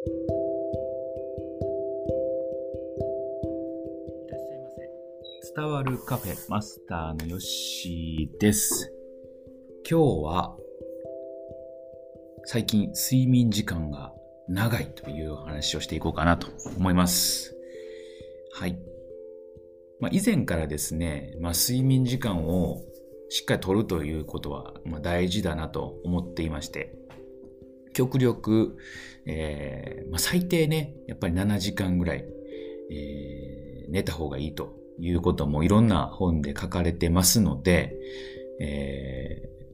いらっしゃいませ。伝わるカフェマスターのヨッシーです。今日は最近睡眠時間が長いという話をしていこうかなと思います。はい。まあ、以前からですね、まあ、睡眠時間をしっかり取るということは、ま、大事だなと思っていまして、極力、えーまあ、最低ね、やっぱり7時間ぐらい、えー寝た方がいいということもいろんな本で書かれてますので、えー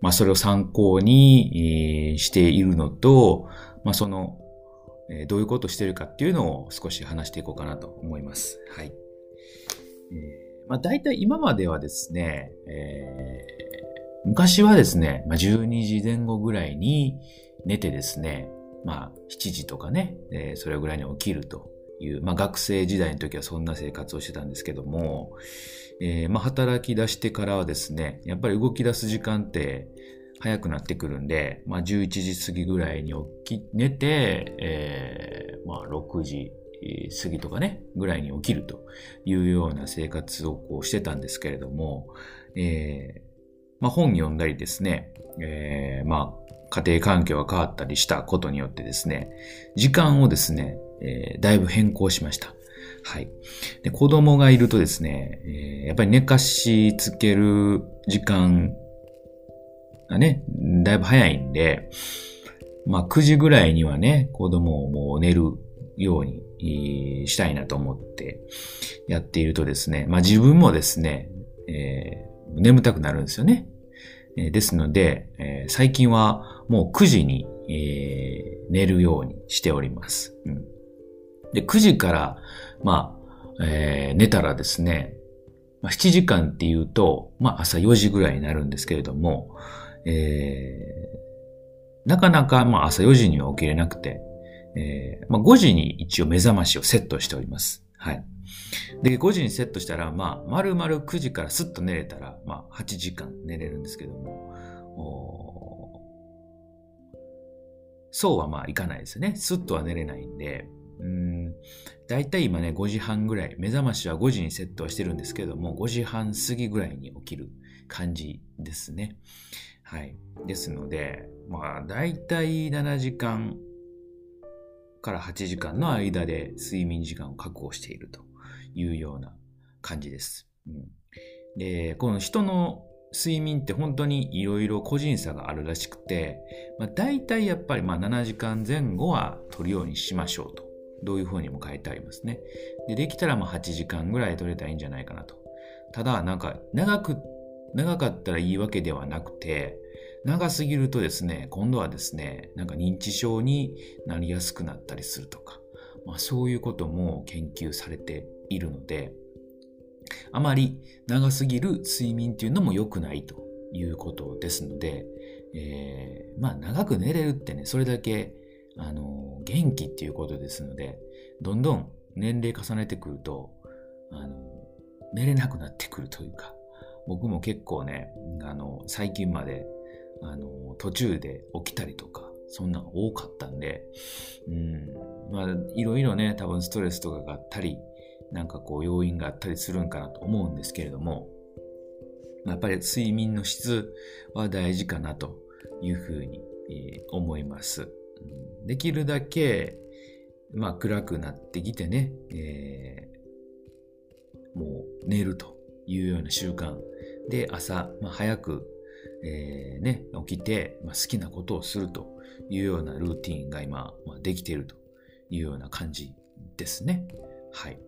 まあ、それを参考に、えーしているのと、まあ、その、えーどういうことをしているかっていうのを少し話していこうかなと思います。はい。えーまあ、大体今まではですね、えー昔はですね、まあ、12時前後ぐらいに寝てですね、まあ、7時とかね、えーそれぐらいに起きるという、まあ、学生時代の時はそんな生活をしてたんですけども、えーまあ、働き出してからはですね、やっぱり動き出す時間って早くなってくるんで、まあ、11時過ぎぐらいに起き、寝て、えーまあ、6時過ぎとかね、ぐらいに起きるというような生活をこうしてたんですけれども、えーまあ、本読んだりですね、えーまあ、家庭環境が変わったりしたことによってですね、時間をですね、えーだいぶ変更しました。はい。で、子供がいるとですね、えーやっぱり寝かしつける時間がね、だいぶ早いんで、まあ9時ぐらいにはね、子供をもう寝るようにしたいなと思ってやっているとですね、まあ自分もですね、えー眠たくなるんですよね。えですので、え最近はもう9時に、え寝るようにしております。うん、で、9時から、まあ、えー寝たらですね、まあ、7時間っていうと、まあ朝4時ぐらいになるんですけれども、えーなかなかまあ朝4時には起きれなくて、えーまあ5時に一応目覚ましをセットしております。はい。で、5時にセットしたら、まあ、丸々9時からスッと寝れたら、まあ、8時間寝れるんですけども、そうはまあいかないですね。スッとは寝れないんで、うーん、だいたい今ね、5時半ぐらい、目覚ましは5時にセットはしてるんですけども、5時半過ぎぐらいに起きる感じですね。はい。ですので、まあ、だいたい7時間から8時間の間で睡眠時間を確保しているというような感じです。うん、で、この人の睡眠って本当にいろいろ個人差があるらしくて、まあ、大体やっぱりまあ7時間前後は取るようにしましょうと。どういうふうにも書いてありますね。で、できたらまあ8時間ぐらい取れたらいいんじゃないかなと。ただ、なんか長く、長かったらいいわけではなくて、長すぎるとですね、今度はですね、なんか認知症になりやすくなったりするとか、まあそういうことも研究されているので、あまり長すぎる睡眠っていうのも良くないということですので、えーまあ長く寝れるってね、それだけ、あの、元気っていうことですので、どんどん年齢重ねてくると、あの、寝れなくなってくるというか、僕も結構ね、あの、最近まで、あの、途中で起きたりとか、そんなの多かったんで、うん、まあ、いろいろね、多分ストレスとかがあったり、なんかこう要因があったりするんかなと思うんですけれども、やっぱり睡眠の質は大事かなというふうに、思います。できるだけ、まあ暗くなってきてね、えーもう寝るというような習慣で朝、まあ、早く、えーね、起きて、まあ、好きなことをするというようなルーティンが今、まあ、できているというような感じですね。はい。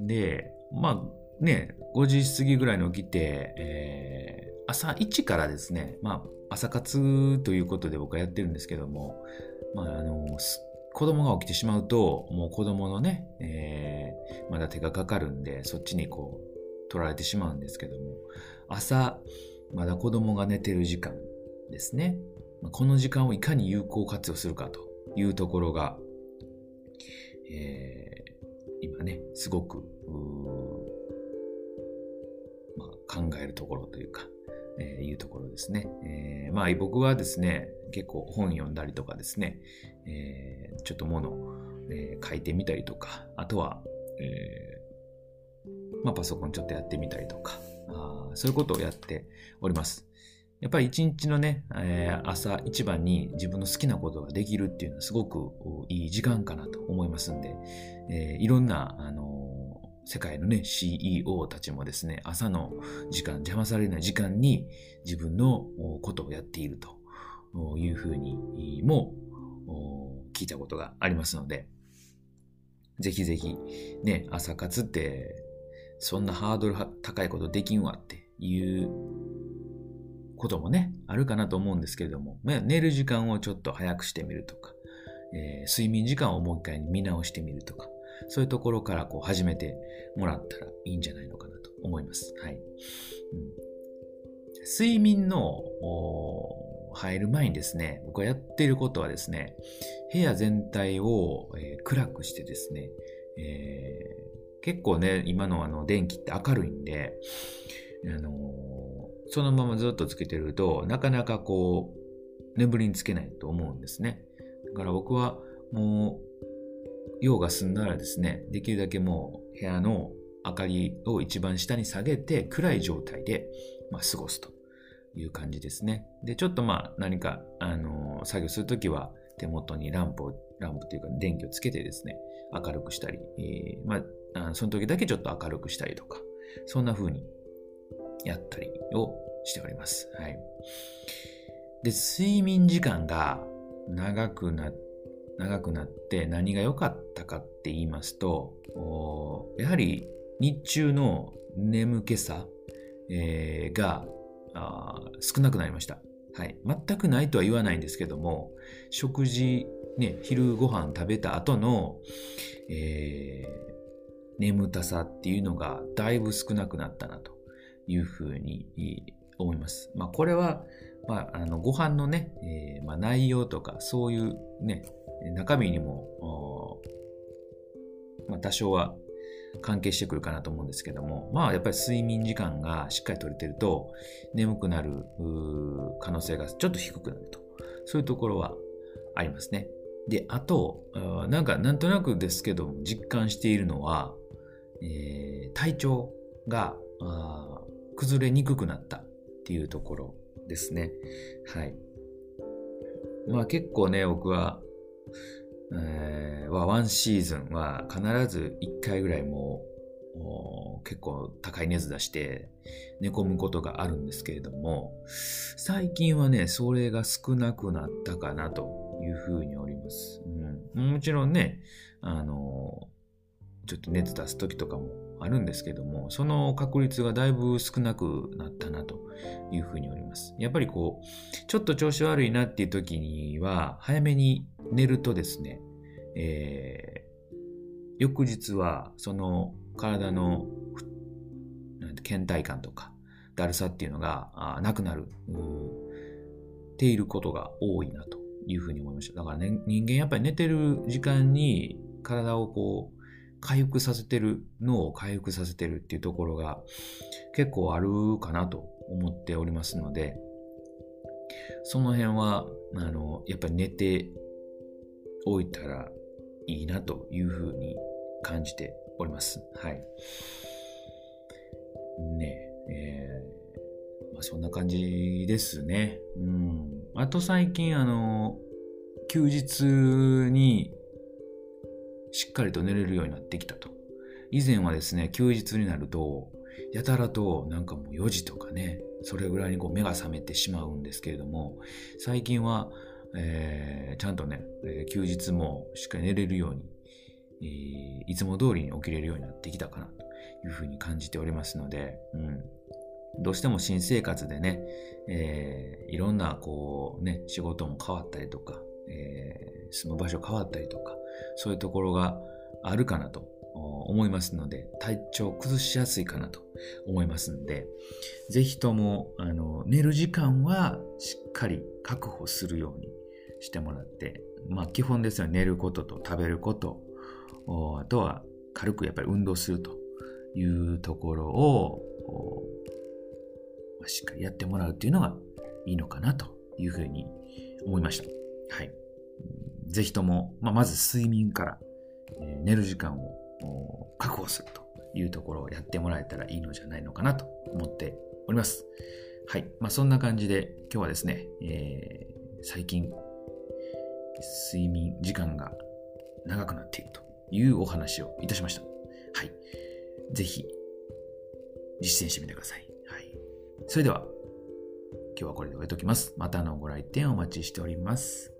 で、まあね、5時過ぎぐらいに起きて、えー朝1からですね、まあ朝活ということで僕はやってるんですけども、まああの、子供が起きてしまうと、もう子供のね、えーまだ手がかかるんで、そっちにこう、取られてしまうんですけども、朝、まだ子供が寝てる時間ですね。この時間をいかに有効活用するかというところが、えー今ね、すごく、まあ、考えるところというか、えー、いうところですね。えー、まあ僕はですね、結構本読んだりとかですね、えー、ちょっともの、えー、書いてみたりとか、あとは、えー、まあパソコンちょっとやってみたりとか、あそういうことをやっております。やっぱり一日のね、えー、朝一番に自分の好きなことができるっていうのはすごくいい時間かなと思いますんで、えー、いろんな、あのー、世界のね、CEO たちもですね、朝の時間、邪魔されない時間に自分のことをやっているというふうにも聞いたことがありますので、ぜひぜひ、ね、朝活って、そんなハードル高いことできんわっていうこともね、あるかなと思うんですけれども、まあ寝る時間をちょっと早くしてみるとか、えー、睡眠時間をもう一回見直してみるとか、そういうところからこう始めてもらったらいいんじゃないのかなと思います。はい。うん、睡眠の入る前にですね、僕がやっていることはですね、部屋全体を、えー、暗くしてですね、えー、結構ね、今のあの電気って明るいんで、あのそのままずっとつけてると、なかなかこう、眠りにつけないと思うんですね。だから僕はもう、用が済んだらですね、できるだけもう部屋の明かりを一番下に下げて暗い状態で、まあ、過ごすという感じですね。で、ちょっとまあ何か、あのー、作業するときは手元にランプを、ランプというか電気をつけてですね、明るくしたり、えー、まあ、その時だけちょっと明るくしたりとか、そんな風にやったりをしております。はい。で、睡眠時間が長くな、長くなって何が良かったかって言いますと、やはり日中の眠気さ、えー、が少なくなりました。はい。全くないとは言わないんですけども、食事、ね、昼ご飯食べた後の、えー、眠たさっていうのがだいぶ少なくなったなと。いうふうに思います。まあ、これは、まあ、あのご飯のね、えー、まあ、内容とかそういうね、中身にも、まあ、多少は関係してくるかなと思うんですけども、まあやっぱり睡眠時間がしっかりとれてると眠くなる可能性がちょっと低くなると。そういうところはありますね。で、あと、なんかなんとなくですけど実感しているのは、えー、体調が崩れにくくなったっていうところですね。はい。まあ結構ね、僕は、えー、ワンシーズンは必ず1回ぐらいもう結構高い熱出して寝込むことがあるんですけれども、最近はね、それが少なくなったかなというふうにおります。うん、もちろんね、あの、ちょっと熱出す時とかもあるんですけども、その確率がだいぶ少なくなったなというふうに思います。やっぱりこう、ちょっと調子悪いなっていう時には、早めに寝るとですね、えー、翌日はその体の倦怠感とかだるさっていうのがなくなる、ていることが多いなというふうに思いました。だからね、人間やっぱり寝てる時間に体をこう、回復させてる、脳を回復させてるっていうところが結構あるかなと思っておりますので、その辺は、あの、やっぱり寝ておいたらいいなというふうに感じております。はい。ねえー、まあ、そんな感じですね。うん。あと最近、あの、休日にしっかりと寝れるようになってきたと。以前はですね、休日になると、やたらとなんかもう4時とかね、それぐらいにこう目が覚めてしまうんですけれども、最近は、えー、ちゃんとね、えー、休日もしっかり寝れるように、えー、いつも通りに起きれるようになってきたかなというふうに感じておりますので、うん、どうしても新生活でね、えー、いろんなこうね、仕事も変わったりとか、えー、住む場所変わったりとか、そういうところがあるかなと思いますので、体調崩しやすいかなと思いますので、ぜひとも、あの、寝る時間はしっかり確保するようにしてもらって、まあ基本ですよ、寝ることと食べること、あとは軽くやっぱり運動するというところを、しっかりやってもらうっていうのがいいのかなというふうに思いました。はい。ぜひとも、まあ、まず睡眠から、え、寝る時間を確保するというところをやってもらえたらいいのじゃないのかなと思っております。はい。まあ、そんな感じで今日はですね、えー、最近、睡眠時間が長くなっているというお話をいたしました。はい。ぜひ、実践してみてください。はい。それでは、今日はこれで終えておきます。またのご来店お待ちしております。